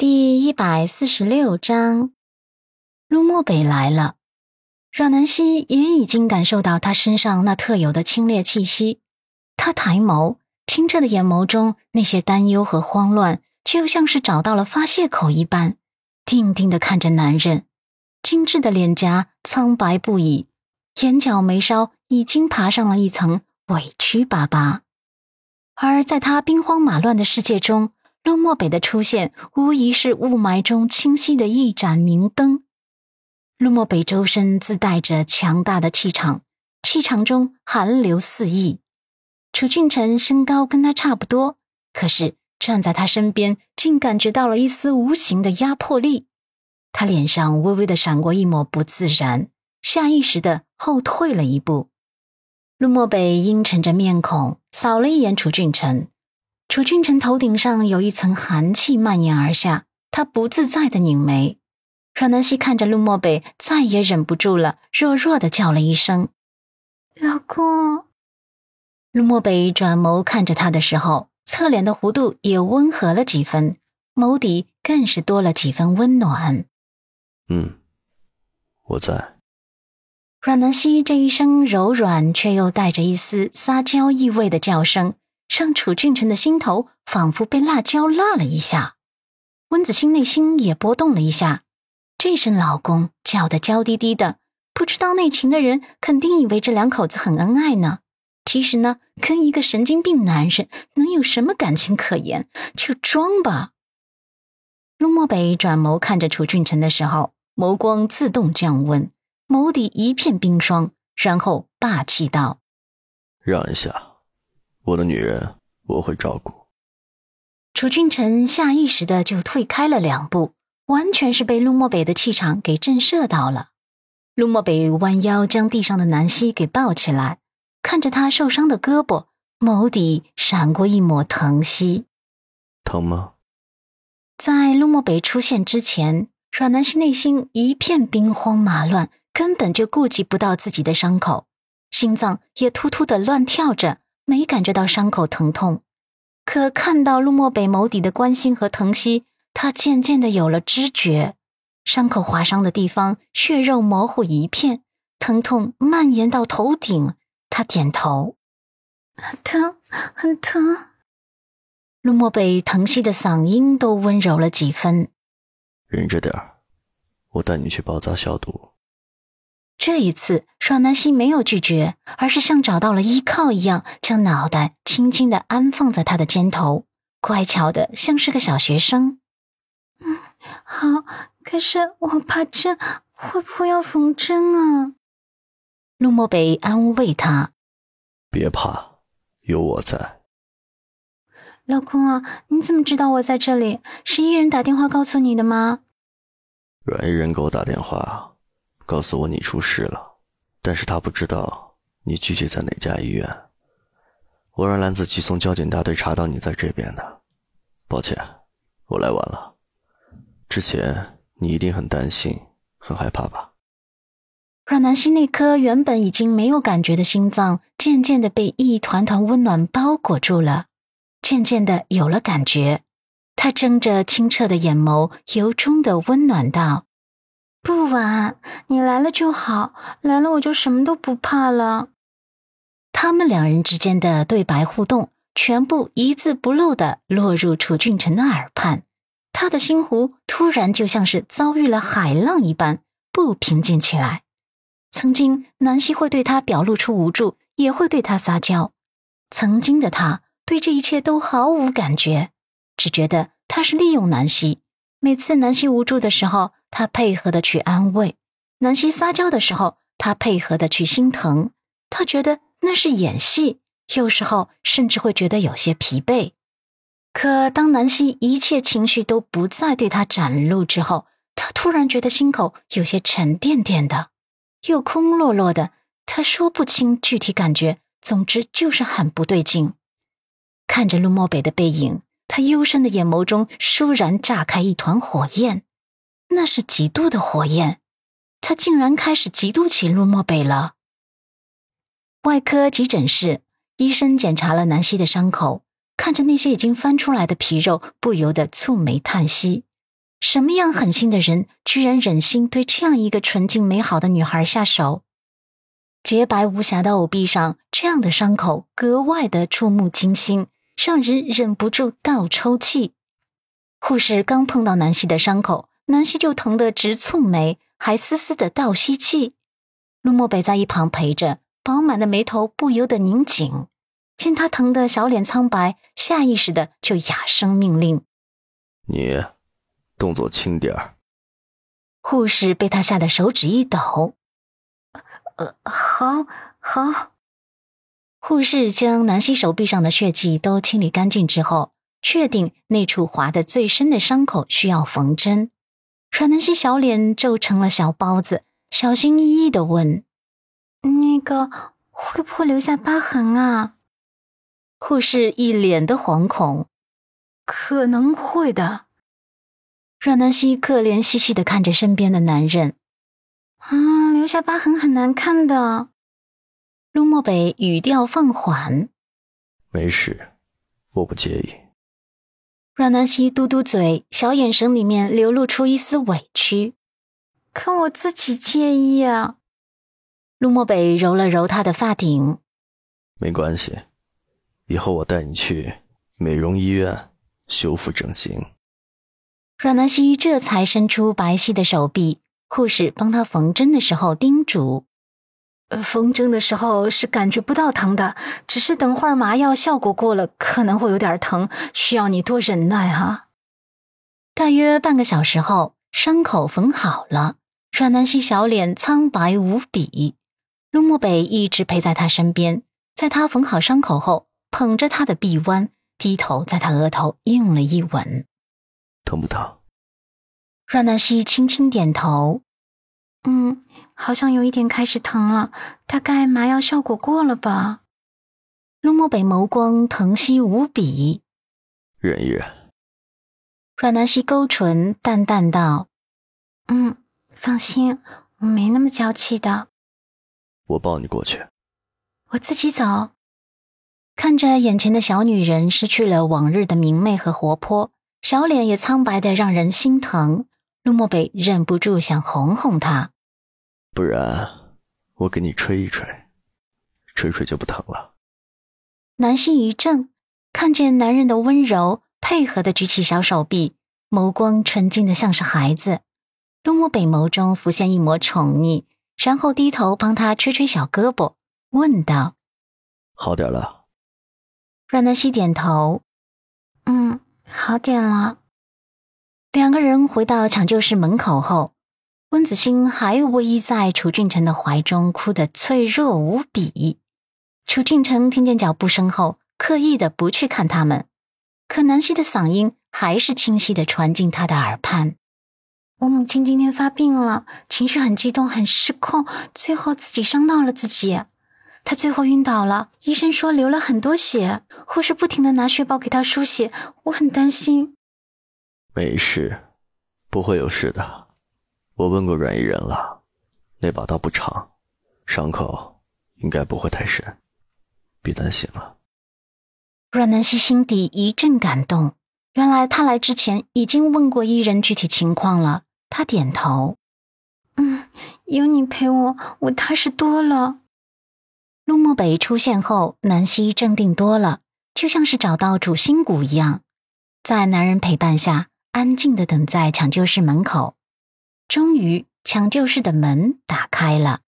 第一百四十六章，陆漠北来了。阮南希也已经感受到他身上那特有的清冽气息。他抬眸，清澈的眼眸中那些担忧和慌乱，就像是找到了发泄口一般，定定的看着男人。精致的脸颊苍白不已，眼角眉梢已经爬上了一层委屈巴巴。而在他兵荒马乱的世界中，陆漠北的出现，无疑是雾霾中清晰的一盏明灯。陆漠北周身自带着强大的气场，气场中寒流四溢。楚俊辰身高跟他差不多，可是站在他身边，竟感觉到了一丝无形的压迫力。他脸上微微的闪过一抹不自然，下意识的后退了一步。陆漠北阴沉着面孔，扫了一眼楚俊辰。楚君臣头顶上有一层寒气蔓延而下，他不自在的拧眉。阮南希看着陆漠北，再也忍不住了，弱弱的叫了一声：“老公。”陆漠北转眸看着他的时候，侧脸的弧度也温和了几分，眸底更是多了几分温暖。嗯，我在。阮南希这一声柔软却又带着一丝撒娇意味的叫声。让楚俊辰的心头仿佛被辣椒辣了一下，温子欣内心也波动了一下。这声“老公”叫得娇滴滴的，不知道内情的人肯定以为这两口子很恩爱呢。其实呢，跟一个神经病男人能有什么感情可言？就装吧。陆漠北转眸看着楚俊辰的时候，眸光自动降温，眸底一片冰霜，然后霸气道：“让一下。”我的女人，我会照顾。楚俊辰下意识的就退开了两步，完全是被陆漠北的气场给震慑到了。陆漠北弯腰将地上的南希给抱起来，看着他受伤的胳膊，眸底闪过一抹疼惜。疼吗？在陆漠北出现之前，阮南希内心一片兵荒马乱，根本就顾及不到自己的伤口，心脏也突突的乱跳着。没感觉到伤口疼痛，可看到陆漠北眸底的关心和疼惜，他渐渐的有了知觉。伤口划伤的地方血肉模糊一片，疼痛蔓延到头顶。他点头，疼，很疼。陆漠北疼惜的嗓音都温柔了几分。忍着点儿，我带你去包扎消毒。这一次，阮南希没有拒绝，而是像找到了依靠一样，将脑袋轻轻的安放在他的肩头，乖巧的像是个小学生。嗯，好，可是我怕针，会不会要缝针啊？陆漠北安慰他：“别怕，有我在。”老公啊，你怎么知道我在这里？是伊人打电话告诉你的吗？阮伊人给我打电话。告诉我你出事了，但是他不知道你具体在哪家医院。我让蓝子琪从交警大队查到你在这边的，抱歉，我来晚了。之前你一定很担心、很害怕吧？阮南希那颗原本已经没有感觉的心脏，渐渐的被一团团温暖包裹住了，渐渐的有了感觉。他睁着清澈的眼眸，由衷的温暖道。不晚，你来了就好，来了我就什么都不怕了。他们两人之间的对白互动，全部一字不漏的落入楚俊辰的耳畔，他的心湖突然就像是遭遇了海浪一般不平静起来。曾经南希会对他表露出无助，也会对他撒娇，曾经的他对这一切都毫无感觉，只觉得他是利用南希。每次南希无助的时候。他配合的去安慰南希撒娇的时候，他配合的去心疼。他觉得那是演戏，有时候甚至会觉得有些疲惫。可当南希一切情绪都不再对他展露之后，他突然觉得心口有些沉甸甸的，又空落落的。他说不清具体感觉，总之就是很不对劲。看着陆漠北的背影，他幽深的眼眸中倏然炸开一团火焰。那是极度的火焰，他竟然开始嫉妒起陆漠北了。外科急诊室，医生检查了南希的伤口，看着那些已经翻出来的皮肉，不由得蹙眉叹息。什么样狠心的人，居然忍心对这样一个纯净美好的女孩下手？洁白无瑕的藕臂上，这样的伤口格外的触目惊心，让人忍不住倒抽气。护士刚碰到南希的伤口，南希就疼得直蹙眉，还丝丝的倒吸气。陆漠北在一旁陪着，饱满的眉头不由得拧紧。见他疼得小脸苍白，下意识的就哑声命令：“你。”动作轻点儿。护士被他吓得手指一抖，呃，好，好。护士将南希手臂上的血迹都清理干净之后，确定那处划得最深的伤口需要缝针。阮南希小脸皱成了小包子，小心翼翼的问：“那个会不会留下疤痕啊？”护士一脸的惶恐：“可能会的。”阮南希可怜兮兮的看着身边的男人，啊，留下疤痕很难看的。陆漠北语调放缓：“没事，我不介意。”阮南希嘟嘟嘴，小眼神里面流露出一丝委屈：“可我自己介意啊。”陆漠北揉了揉他的发顶：“没关系，以后我带你去美容医院修复整形。”阮南希这才伸出白皙的手臂，护士帮她缝针的时候叮嘱：“缝针的时候是感觉不到疼的，只是等会儿麻药效果过了，可能会有点疼，需要你多忍耐哈。”大约半个小时后，伤口缝好了，阮南希小脸苍白无比。陆漠北一直陪在她身边，在她缝好伤口后，捧着她的臂弯，低头在她额头印了一吻。疼不疼？阮南希轻轻点头，嗯，好像有一点开始疼了，大概麻药效果过了吧。陆漠北眸光疼惜无比，忍一忍。阮南希勾唇，淡淡道：“嗯，放心，我没那么娇气的。”我抱你过去。我自己走。看着眼前的小女人失去了往日的明媚和活泼。小脸也苍白的让人心疼，陆漠北忍不住想哄哄她，不然我给你吹一吹，吹吹就不疼了。南希一怔，看见男人的温柔，配合的举起小手臂，眸光纯净的像是孩子。陆漠北眸中浮现一抹宠溺，然后低头帮他吹吹小胳膊，问道：“好点了？”阮南希点头，嗯。好点了。两个人回到抢救室门口后，温子欣还偎依在楚俊辰的怀中，哭得脆弱无比。楚俊辰听见脚步声后，刻意的不去看他们，可南希的嗓音还是清晰的传进他的耳畔：“我母亲今天发病了，情绪很激动，很失控，最后自己伤到了自己。”他最后晕倒了，医生说流了很多血，护士不停的拿血包给他输血，我很担心。没事，不会有事的。我问过阮医人了，那把刀不长，伤口应该不会太深，别担心了。阮南希心底一阵感动，原来他来之前已经问过伊人具体情况了。他点头，嗯，有你陪我，我踏实多了。陆漠北出现后，南希镇定多了，就像是找到主心骨一样，在男人陪伴下，安静的等在抢救室门口。终于，抢救室的门打开了。